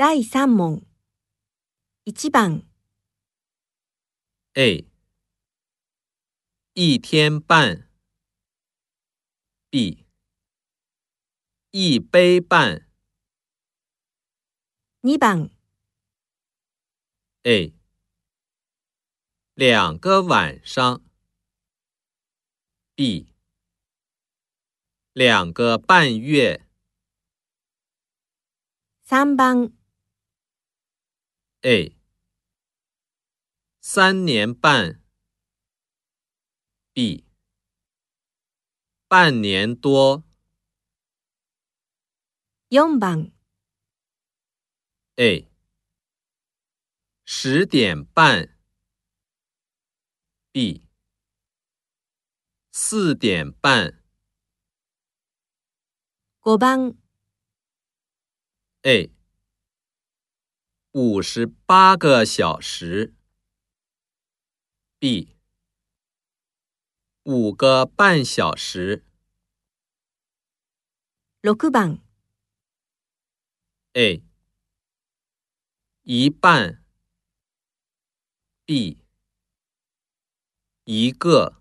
第三問，一番，A，一天半，B，一杯半。二番，A，两个晚上，B，两個半月。三番。A 三年半，B 半年多。四番。A 十点半，B 四点半。五番。A。五十八个小时。B。五个半小时。六番。A。一半。B。一个。